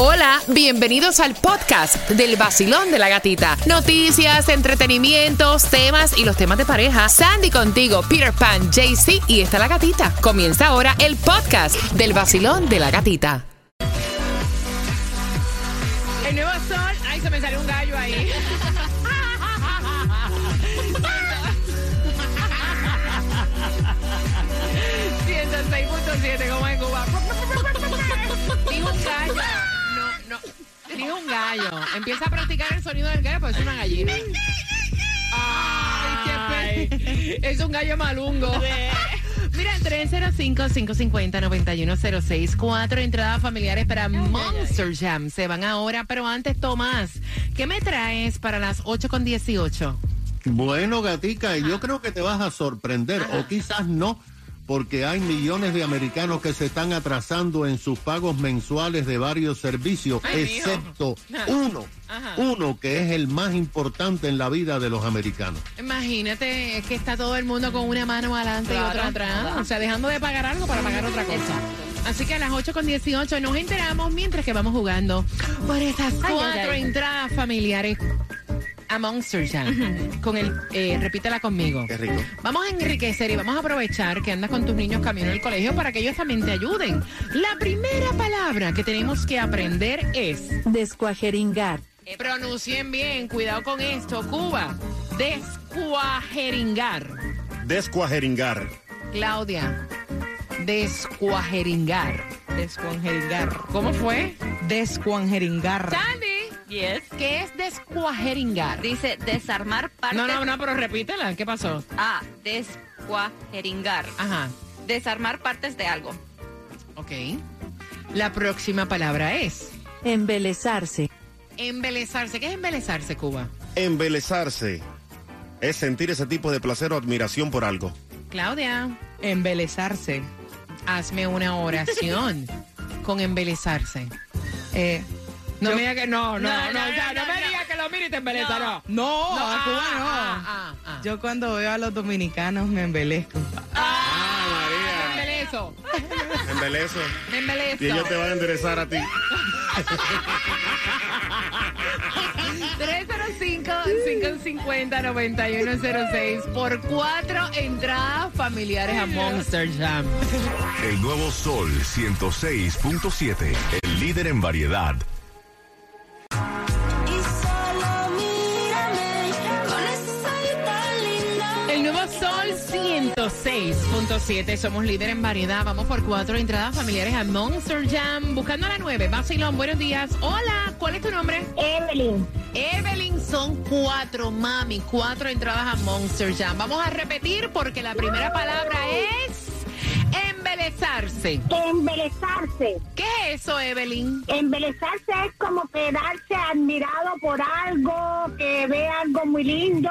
Hola, bienvenidos al podcast del vacilón de la gatita. Noticias, entretenimientos, temas y los temas de pareja. Sandy contigo, Peter Pan, JC y está la gatita. Comienza ahora el podcast del vacilón de la gatita. El nuevo sol. Ay, se me salió un gallo ahí. como en Cuba. Dijo un gallo. Dijo un gallo. Empieza a practicar el sonido del gallo, pues es una gallina. Ay, qué Es un gallo malungo. Mira, 305-550-9106. Cuatro entradas familiares para Monster Jam. Se van ahora, pero antes, Tomás, ¿qué me traes para las 8 con 18? Bueno, gatica, yo creo que te vas a sorprender, o quizás no porque hay millones de americanos que se están atrasando en sus pagos mensuales de varios servicios, excepto uno, uno que es el más importante en la vida de los americanos. Imagínate, es que está todo el mundo con una mano adelante y otra atrás, o sea, dejando de pagar algo para pagar otra cosa. Así que a las 8 con 18 nos enteramos mientras que vamos jugando por esas cuatro entradas familiares a Monster Jam. Con el, eh, repítela conmigo. Qué rico. Vamos a enriquecer y vamos a aprovechar que andas con tus niños camino al colegio para que ellos también te ayuden. La primera palabra que tenemos que aprender es descuajeringar. Pronuncien bien, cuidado con esto, Cuba. Descuajeringar. Descuajeringar. Claudia. Descuajeringar. Descuajeringar. ¿Cómo fue? Descuajeringar. Sandy. Yes. ¿Qué es descuajeringar? Dice desarmar partes. No, no, no, pero repítela. ¿Qué pasó? Ah, descuajeringar. Ajá. Desarmar partes de algo. Ok. La próxima palabra es embelezarse. embelezarse. ¿Qué es embelezarse, Cuba? Embelezarse es sentir ese tipo de placer o admiración por algo. Claudia, Embelezarse. hazme una oración con embelezarse. Eh, No me diga que no, no, no, No, me no. diga que lo mire y te embeleza, no. no, No, a ah, Cuba no. ah, ah, ah. Yo cuando veo a los dominicanos me embelezco. Me embelezo, Embelezo. me embelezo. te van a enderezar a ti. 305-550-9106 por cuatro entradas familiares a Monster Jam. El nuevo Sol 106.7, el líder en variedad. 106.7. Somos líder en variedad. Vamos por cuatro entradas familiares a Monster Jam. Buscando a la nueve. Basilón, buenos días. Hola, ¿cuál es tu nombre? Evelyn, Evelyn, son cuatro, mami. Cuatro entradas a Monster Jam. Vamos a repetir porque la primera palabra es embelezarse. embelezarse. ¿Qué es eso, Evelyn? Embelezarse es como quedarse admirado por algo, que ve algo muy lindo.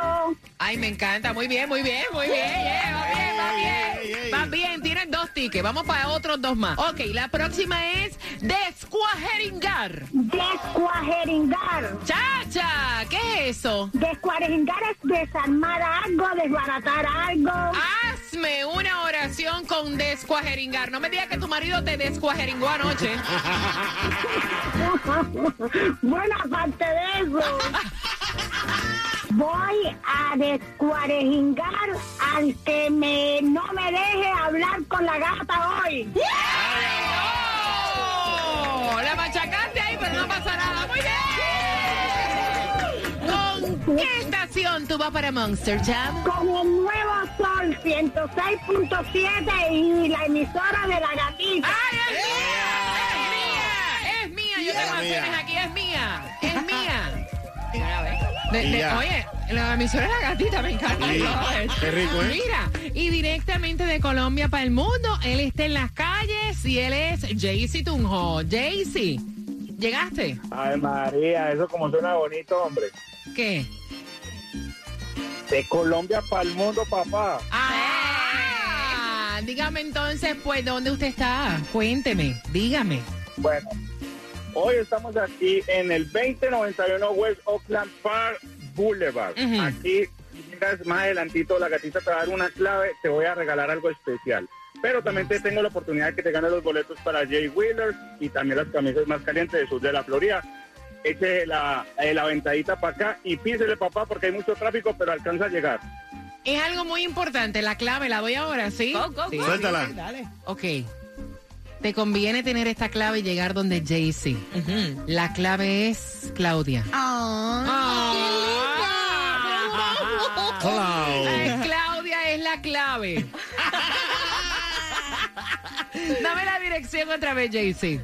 Ay, me encanta. Muy bien, muy bien, muy bien. Yeah, va bien, va bien. Va bien, tienen dos tickets. Vamos para otros dos más. Ok, la próxima es descuajeringar. Descuajeringar. Chacha, ¿qué es eso? Descuajeringar es desarmar algo, desbaratar algo. Hazme una oración con descuajeringar. No me digas que tu marido te descuajeringó anoche. Buena parte de eso. Voy a descuajeringar al que me, no me deje hablar con la gata hoy. ¡Oh! La machacaste ahí, pero no pasa nada. Muy bien. ¿Con qué estación tú vas para Monster Jam? Con el nuevo Sol 106.7 y la emisora de la gatita. ¡Ay, es mía! ¡Es mía! ¡Es mía! Yo tengo mía. acciones aquí, es mía. Es mía. De- Y de- ya. oye, la emisora de la gatita me encanta. Sí, qué rico, ¿eh? Mira, y directamente de Colombia para el mundo, él está en las calles y él es Jaycee Tunjo. Jaycee, ¿llegaste? Ay, María, eso como suena bonito, hombre. ¿Qué? De Colombia para el mundo, papá. Ah, dígame entonces, pues, ¿dónde usted está? Cuénteme, dígame. Bueno, hoy estamos aquí en el 2091 West Oakland Park Boulevard. Ujú. Aquí, miras más adelantito, la gatita te va a dar una clave, te voy a regalar algo especial. Pero también te tengo la oportunidad de que te ganes los boletos para Jay Wheeler y también las camisas más calientes del sur de la Florida. Eche la, eh, la ventadita para acá y písele, papá, porque hay mucho tráfico, pero alcanza a llegar. Es algo muy importante. La clave la doy ahora, ¿sí? Go, go, Sí, go. Suéltala. sí, dale. Ok. Te conviene tener esta clave y llegar donde Jay-Z. La clave es Claudia. Ah. Cloud. Eh, Claudia es la clave. Dame la dirección otra vez, Jay-Z.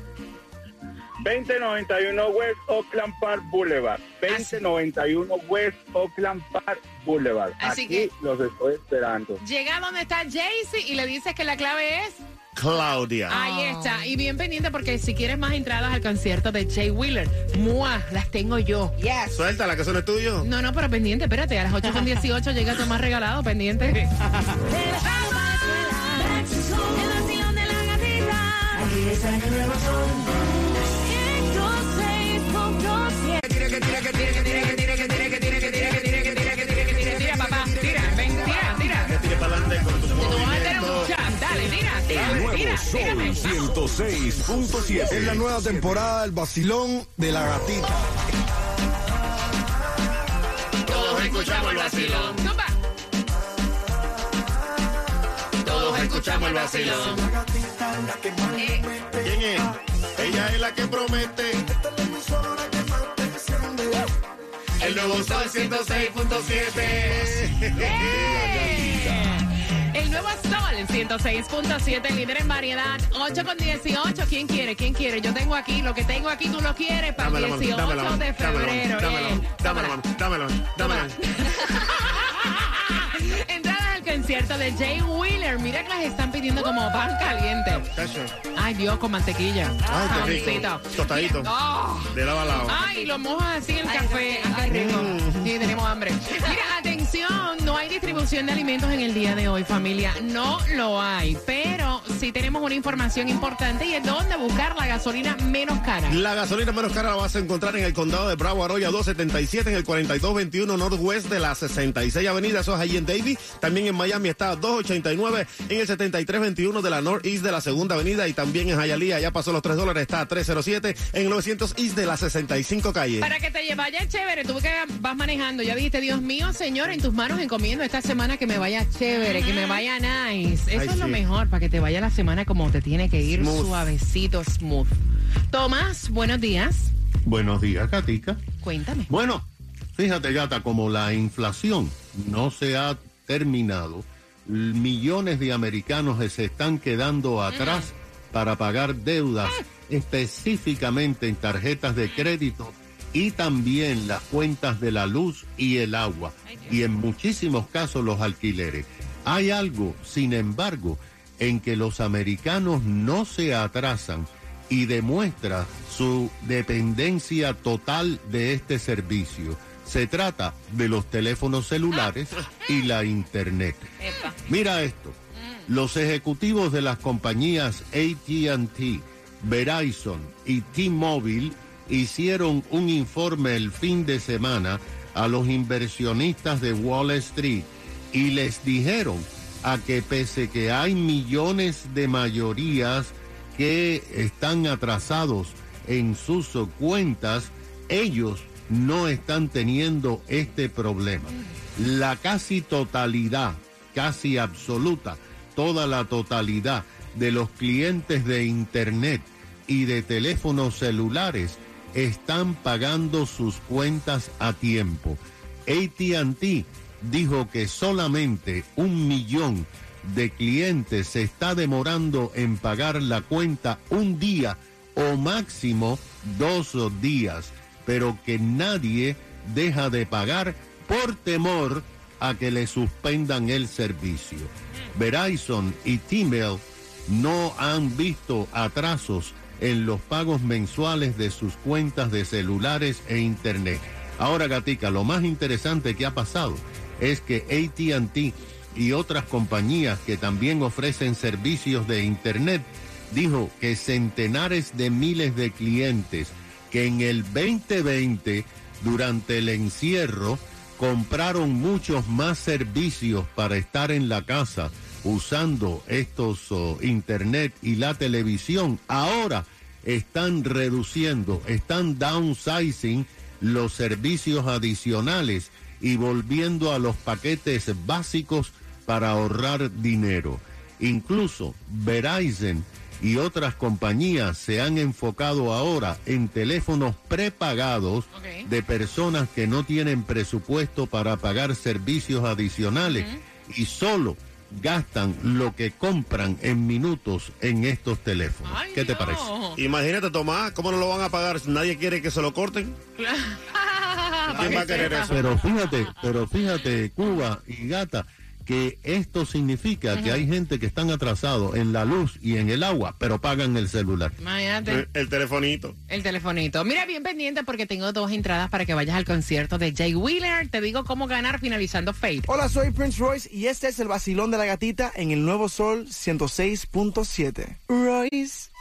2091 West Oakland Park Boulevard. 2091 West Oakland Park Boulevard. Así Aquí que- los estoy esperando. Llega donde está Jay-Z y le dices que la clave es. Claudia. Ahí está. Y bien pendiente porque si quieres más entradas al concierto de Jay Wheeler, ¡mua! Las tengo yo. Yes. Suéltala, que eso no es tuyo. No, no, pero pendiente, espérate, a las 8 con 18 llega tu más regalado, pendiente. Tira, papá, tira, ven, tira, tira. Que tire para adelante con tus Tú vas a tener un movimientos. chat, dale, tira, tira, El nuevo tira, Sol tírame. 106.7. Es la nueva temporada del vacilón de la gatita. Todos escuchamos el vacilón. Todos escuchamos el vacilón. Eh, ¿Quién es? Ella es la que promete. El nuevo Sol 106.7. El nuevo Sol, el 106.7, líder en variedad, 8 con 18. ¿Quién quiere? ¿Quién quiere? Yo tengo aquí, lo que tengo aquí tú lo quieres para el la mano, 18 dame la mano, de febrero. eh. mano, dame la concierto de Jay Wheeler. Mira que las están pidiendo como pan caliente. Ay, Dios, con mantequilla. Ay, qué rico. Tostadito. Mira, oh. De lado a lado. Ay, lo mojas así en el café. Ay, qué rico. Sí, tenemos hambre. Mira, atención, no hay distribución de alimentos en el día de hoy, familia. No lo hay. Pero sí tenemos una información importante y es dónde buscar la gasolina menos cara. La gasolina menos cara la vas a encontrar en el condado de Bravo Arroyo 277 en el 4221 Northwest de la 66 Avenida. Eso es allí en Davie. También en Miami está 289 en el 7321 de la Northeast de la segunda avenida. Y también en Hialeah ya pasó los 3 dólares. Está a 307 en el 900 East de la 65 calle. Para que te vaya chévere, tú que vas manejando, ya dijiste, Dios mío, Señor, en tus manos encomiendo esta semana que me vaya chévere, que me vaya nice. Eso Ay, es lo mejor, para que te vaya la semana como te tiene que ir, Smooth. suavecito, smooth. Tomás, buenos días. Buenos días, Katica. Cuéntame. Bueno, fíjate, gata, como la inflación no se ha terminado, millones de americanos se están quedando atrás para pagar deudas, específicamente en tarjetas de crédito y también las cuentas de la luz y el agua, y en muchísimos casos los alquileres. Hay algo, sin embargo, en que los americanos no se atrasan y demuestra su dependencia total de este servicio. Se trata de los teléfonos celulares y la internet. Mira esto. Los ejecutivos de las compañías ATT, Verizon y T-Mobile hicieron un informe el fin de semana a los inversionistas de Wall Street y les dijeron a que pese que hay millones de mayorías que están atrasados en sus cuentas, ellos no están teniendo este problema. La casi totalidad, casi absoluta, toda la totalidad de los clientes de Internet y de teléfonos celulares están pagando sus cuentas a tiempo. ATT dijo que solamente un millón de clientes se está demorando en pagar la cuenta un día o máximo dos días, pero que nadie deja de pagar por temor a que le suspendan el servicio. Verizon y T-Mobile no han visto atrasos en los pagos mensuales de sus cuentas de celulares e internet. Ahora, Gatica, lo más interesante que ha pasado es que ATT y otras compañías que también ofrecen servicios de internet dijo que centenares de miles de clientes que en el 2020 durante el encierro compraron muchos más servicios para estar en la casa usando estos oh, internet y la televisión, ahora están reduciendo, están downsizing los servicios adicionales y volviendo a los paquetes básicos para ahorrar dinero. Incluso Verizon y otras compañías se han enfocado ahora en teléfonos prepagados de personas que no tienen presupuesto para pagar servicios adicionales y solo gastan lo que compran en minutos en estos teléfonos. Ay, ¿Qué te no. parece? Imagínate, Tomás, ¿cómo no lo van a pagar? Nadie quiere que se lo corten. ¿Quién va a querer eso? Pero fíjate, pero fíjate, Cuba y Gata, que esto significa que hay gente que están atrasados en la luz y en el agua, pero pagan el celular. Imagínate. El, el telefonito. El telefonito. Mira, bien pendiente porque tengo dos entradas para que vayas al concierto de Jay Wheeler. Te digo cómo ganar finalizando Fate. Hola, soy Prince Royce y este es el vacilón de la gatita en el Nuevo Sol 106.7. Royce.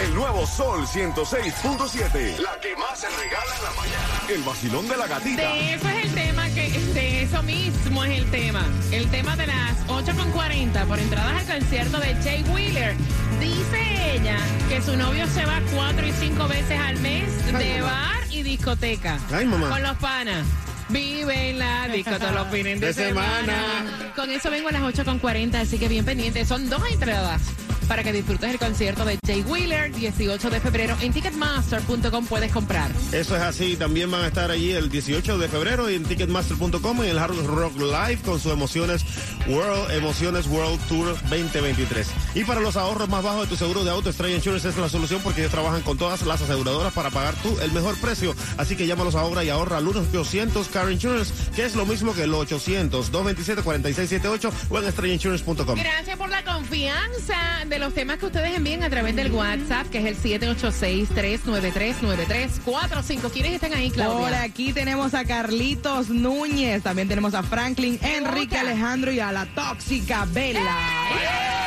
El nuevo Sol 106.7. La que más se regala en la mañana. El vacilón de la gatita. De eso es el tema, que de eso mismo es el tema. El tema de las 8.40 por entradas al concierto de Jay Wheeler. Dice ella que su novio se va cuatro y cinco veces al mes de bar y discoteca. Ay, mamá. Con los panas. Vive en la disco todos los fines de, De semana. semana. Con eso vengo a las 8.40, así que bien pendiente. Son dos entradas para que disfrutes el concierto de Jay Wheeler, 18 de febrero. En Ticketmaster.com puedes comprar. Eso es así. También van a estar allí el 18 de febrero en Ticketmaster.com en el Hard Rock Live con su Emociones World, Emociones World Tour 2023. Y para los ahorros más bajos de tu seguro de auto, Stray Insurance es la solución porque ellos trabajan con todas las aseguradoras para pagar tú el mejor precio. Así que llámalos ahora y ahorra al 1-800 Car Insurance, que es lo mismo que el 800-227-4678 o en StrayInsurance.com. Gracias por la confianza de los temas que ustedes envíen a través del WhatsApp, que es el 786-393-9345. ¿Quiénes están ahí, Claudia? Por aquí tenemos a Carlitos Núñez, también tenemos a Franklin, Enrique. Alejandro y a la tóxica Bella.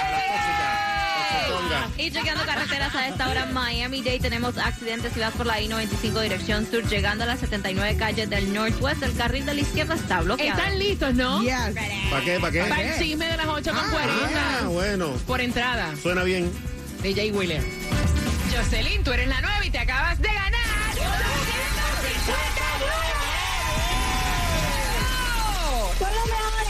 Y llegando carreteras a esta hora, Miami-Dade, tenemos accidentes si vas por la I-95 dirección sur, llegando a las 79 calles del Northwest, el carril de la izquierda está bloqueado. Están listos, ¿no? Yes. ¿Para qué? ¿Para qué? Para el chisme de las 8.40 Ah, bueno. por entrada Suena bien. de Jay Wheeler. Jocelyn, tú eres la nueva y te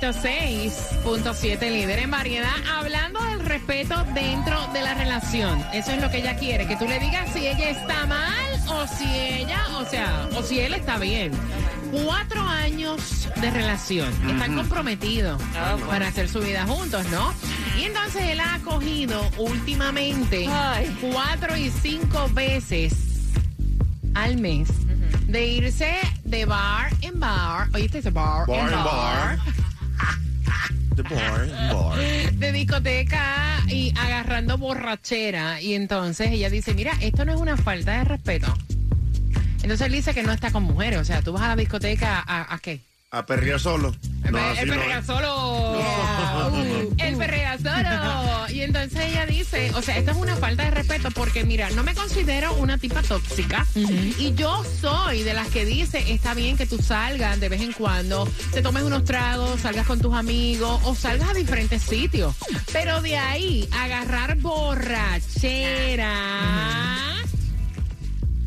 106.7, líder en variedad, hablando del respeto dentro de la relación. Eso es lo que ella quiere, que tú le digas si ella está mal o si ella, o sea, o si él está bien. Cuatro años de relación. Están comprometidos para hacer su vida juntos, ¿no? Y entonces él ha acogido últimamente Ay. cuatro y cinco veces al mes de irse de bar en bar, oíste ese bar, Bar en en bar. De discoteca y agarrando borrachera. Y entonces ella dice, mira, esto no es una falta de respeto. Entonces él dice que no está con mujeres. O sea, tú vas a la discoteca ¿a qué? A perrear solo. No, el perrea solo. El perrea solo. Y entonces ella dice, o sea, esto es una falta de respeto porque mira, no me considero una tipa tóxica y yo soy de las que dice, está bien que tú salgas de vez en cuando, te tomes unos tragos, salgas con tus amigos o salgas a diferentes sitios. Pero de ahí, agarrar borrachera,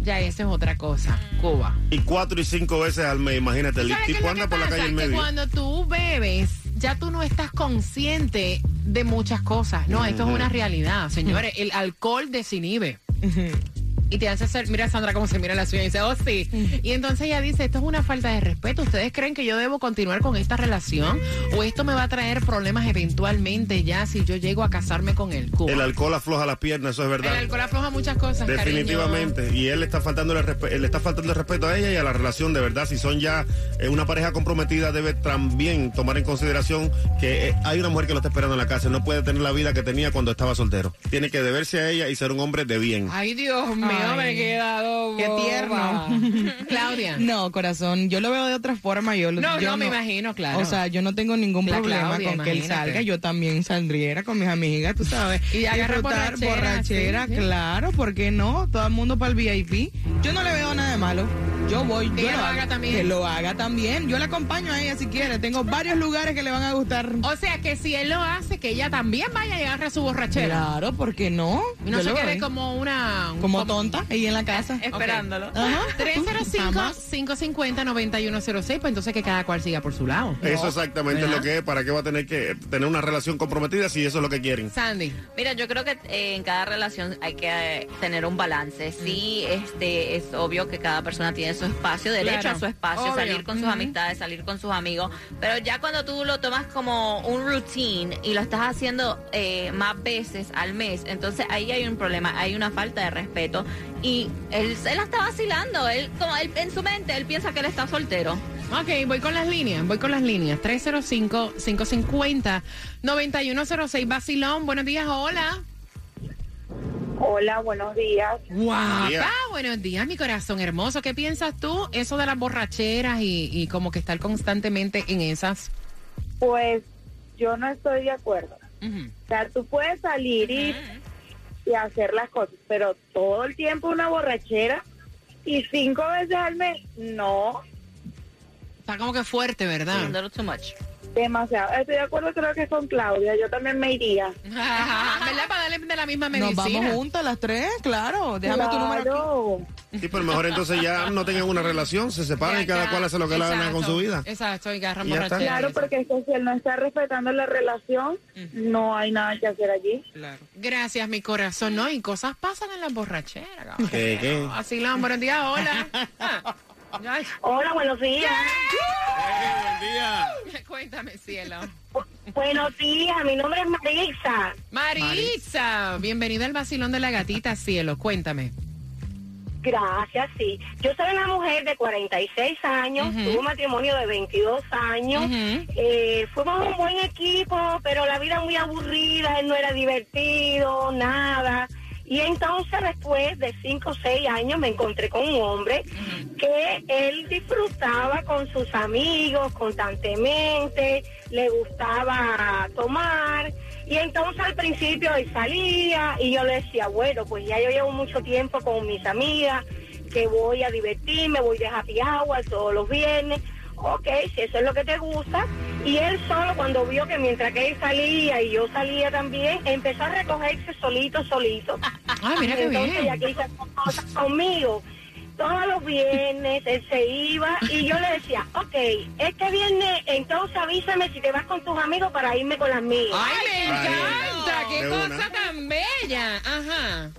ya esa es otra cosa, Cuba. Y cuatro y cinco veces al mes, imagínate. El ¿Sabes qué es tipo lo anda que por la calle en medio. cuando tú bebes, ya tú no estás consciente de muchas cosas. No, esto es una realidad, señores. El alcohol desinhibe. Y te hace hacer, mira Sandra cómo se mira la suya y dice, oh sí. Y entonces ella dice, esto es una falta de respeto. ¿Ustedes creen que yo debo continuar con esta relación? ¿O esto me va a traer problemas eventualmente ya si yo llego a casarme con él? Cuba? El alcohol afloja las piernas, eso es verdad. El alcohol afloja muchas cosas, Definitivamente. Y él está faltando el él está faltando el respeto a ella y a la relación de verdad. Si son ya eh, una pareja comprometida, debe también tomar en consideración que eh, hay una mujer que lo está esperando en la casa. No puede tener la vida que tenía cuando estaba soltero. Tiene que deberse a ella y ser un hombre de bien. Ay, Dios mío, Ay, me he quedado Qué boba. tierno. Claudia. No, corazón, yo lo veo de otra forma. Yo, No, yo no, me imagino, claro. O sea, yo no tengo ningún La problema Claudia, con que él salga. Yo también saldría con mis amigas, tú sabes. Y agarrar Disfrutar borrachera, borrachera, sí, sí. claro, ¿por qué no? Todo el mundo para el VIP. Yo no le veo nada de malo. Yo voy. Que yo ella lo haga también. Que lo haga también. Yo le acompaño a ella si quiere. Tengo varios lugares que le van a gustar. O sea, que si él lo hace, que ella también vaya y agarre su borrachera. Claro, ¿por qué no? Y no Yo se quede como una... como tonta ahí en la casa. Esperándolo. Ajá. 305-550-9106, pues entonces que cada cual siga por su lado. Eso exactamente es ¿Verdad? lo que es. ¿Para qué va a tener que tener una relación comprometida si eso es lo que quieren? Sandy. Mira, yo creo que eh, en cada relación hay que eh, tener un balance. Sí, este es obvio que cada persona tiene su espacio, derecho Claro, a su espacio, obvio. salir con sus amistades, salir con sus amigos. Pero ya cuando tú lo tomas como un routine y lo estás haciendo eh, más veces al mes, entonces ahí hay un problema, hay una falta de respeto. Y él, él la está vacilando, él, como él en su mente, él piensa que él está soltero. Ok, voy con las líneas, voy con las líneas. 305-550-9106. Basilón, buenos días, hola. Hola, buenos días. Guapa, Día. buenos días, mi corazón hermoso. ¿Qué piensas tú? Eso de las borracheras y, y como que estar constantemente en esas. Pues yo no estoy de acuerdo. O sea, tú puedes salir y, y hacer las cosas, pero todo el tiempo una borrachera y cinco veces al mes, no, Está como que fuerte, ¿verdad? A little too much. Demasiado. Estoy de acuerdo, creo que con Claudia, yo también me iría. ¿Verdad? Para darle de la misma medicina. Nos vamos juntas las tres, claro. Déjame tu número. aquí. Claro. Sí, pero mejor entonces ya no tengan una relación, se separan y cada cual hace lo que le Exacto, con su vida. Exacto, y agarran Y ya está. borrachera. Claro, porque es que si él no está respetando la relación, no hay nada que hacer allí. Gracias, mi corazón. No, y cosas pasan en las borracheras. cabrón. ¿Qué, qué? Así la buenos días, hola. Hola, buenos días. buen día. Cuéntame, cielo. Buenos días, mi nombre es Marisa. Maritza, bienvenida al vacilón de la gatita, cielo. Cuéntame. Gracias, sí. Yo soy una mujer de 46 años, Ujú. tuve un matrimonio de 22 años. Eh, fuimos un buen equipo, pero la vida muy aburrida, él no era divertido, nada. Y entonces después de 5 o 6 años me encontré con un hombre que él disfrutaba con sus amigos constantemente, le gustaba tomar. Y entonces al principio él salía y yo le decía, bueno, pues ya yo llevo mucho tiempo con mis amigas, que voy a divertirme, voy de happy hour todos los viernes. Ok, si eso es lo que te gusta. Y él solo cuando vio que mientras que él salía y yo salía también, empezó a recogerse solito, solito. Ay, mira qué Entonces bien. ya que hizo cosas conmigo. Todos los viernes él se iba y yo le decía, ok, este viernes entonces avísame si te vas con tus amigos para irme con las mías. Ay, me encanta. Qué cosa tan bella. Ajá.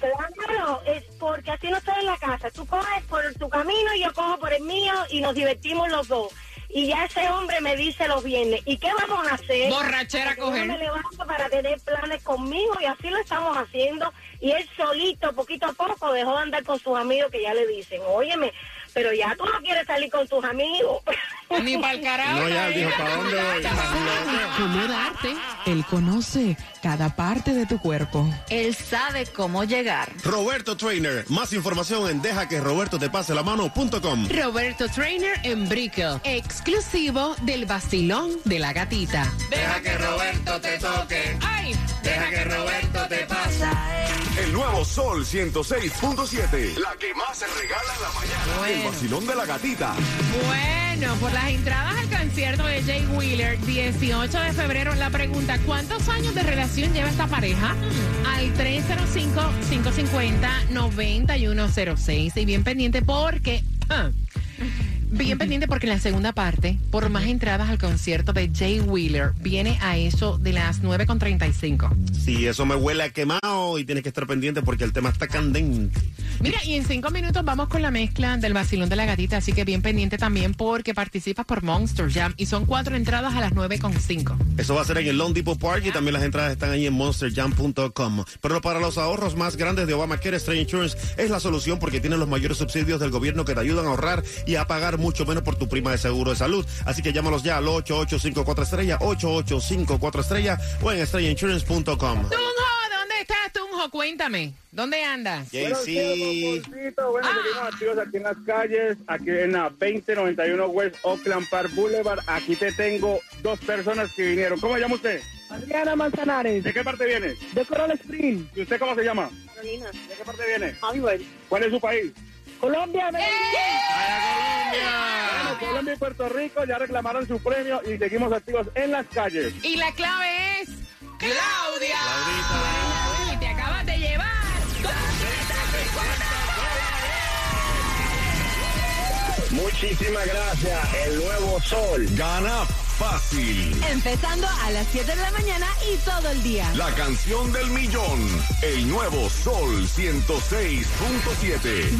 Claro, es porque así no estoy en la casa. Tú coges por tu camino y yo cojo por el mío y nos divertimos los dos. Y ya ese hombre me dice los viernes, ¿y qué vamos a hacer? Borrachera Porque yo coger. me levanto para tener planes conmigo y así lo estamos haciendo. Y él solito, poquito a poco, dejó de andar con sus amigos que ya le dicen, óyeme, pero ya tú no quieres salir con tus amigos. Ni para el carajo. No, ya, dijo, ¿para dónde voy? ¿Cómo darte? Él conoce cada parte de tu cuerpo. Él sabe cómo llegar. Roberto Trainer, más información en deja que Roberto te pase la mano.com. Roberto Trainer en Brickell, exclusivo del vacilón de la gatita. Deja que Roberto te toque. ¡Ay! Deja que Roberto te pase. El nuevo Sol 106.7. La que más se regala en la mañana. El vacilón de la gatita. Bueno, por las entradas al concierto de Jay Wheeler, 18 de febrero, la pregunta, ¿cuántos años de relación lleva esta pareja? Al 305-550-9106. Y bien pendiente porque ah, Bien pendiente porque en la segunda parte, por más entradas al concierto de Jay Wheeler, viene a eso de las 9.35. Sí, eso me huele a quemado y tienes que estar pendiente porque el tema está candente. Mira, y en cinco minutos vamos con la mezcla del vacilón de la gatita, así que bien pendiente también porque participas por Monster Jam y son cuatro entradas a las 9.5. Eso va a ser en el Lone Depot Park y también las entradas están ahí en monsterjam.com. Pero para los ahorros más grandes de Obamacare, Stray Insurance es la solución porque tienen los mayores subsidios del gobierno que te ayudan a ahorrar y a pagar mucho menos por tu prima de seguro de salud. Así que llámalos ya al 8854 estrella, 8854 estrella o en estrellainsurance.com. Tunjo, ¿dónde estás, Tunjo? Cuéntame, ¿dónde andas? Bueno, seguimos activos aquí en las calles, aquí en la 2091 West Oakland Park Boulevard. Aquí te tengo dos personas que vinieron. ¿Cómo se llama usted? Adriana Manzanares, ¿De qué parte viene? de Coral Spring, ¿Y usted cómo se llama? Carolina, ¿De qué parte viene? Javier, ¿Cuál es su país? Colombia, Medellín. Bueno, Colombia y Puerto Rico ya reclamaron su premio y seguimos activos en las calles. Y la clave es Claudia. Claudita. Y te acabas de llevar. Muchísimas gracias. El nuevo sol. Gana fácil. Empezando a las 7 de la mañana y todo el día. La canción del millón. El nuevo sol 106.7.